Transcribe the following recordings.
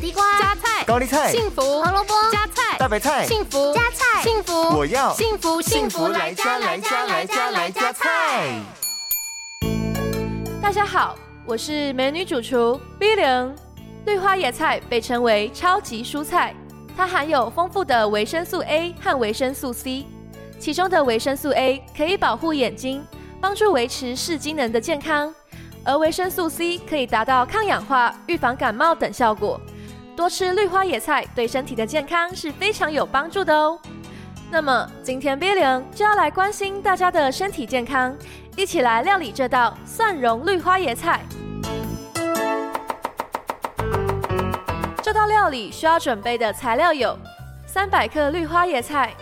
地瓜、加菜、高丽菜、幸福、胡萝卜、加菜、大白菜、幸福、加菜、幸福，我要幸福幸福来加来加来加来加菜。大家好，我是美女主厨 B 零。绿花野菜被称为超级蔬菜，它含有丰富的维生素 A 和维生素 C，其中的维生素 A 可以保护眼睛，帮助维持视机能的健康，而维生素 C 可以达到抗氧化、预防感冒等效果。多吃绿花野菜对身体的健康是非常有帮助的哦。那么今天 B 零就要来关心大家的身体健康，一起来料理这道蒜蓉绿花野菜。这道料理需要准备的材料有：三百克绿花野菜、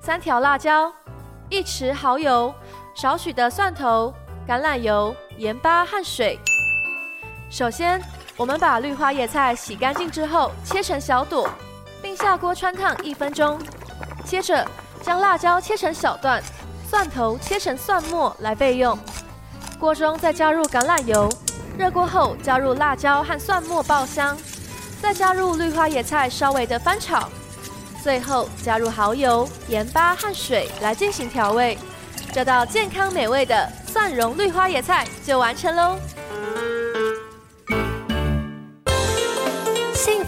三条辣椒、一匙蚝油、少许的蒜头、橄榄油、盐巴和水。首先，我们把绿花野菜洗干净之后切成小朵，并下锅汆烫一分钟。接着，将辣椒切成小段，蒜头切成蒜末来备用。锅中再加入橄榄油，热锅后加入辣椒和蒜末爆香。再加入绿花野菜，稍微的翻炒，最后加入蚝油、盐巴和水来进行调味，这道健康美味的蒜蓉绿花野菜就完成喽。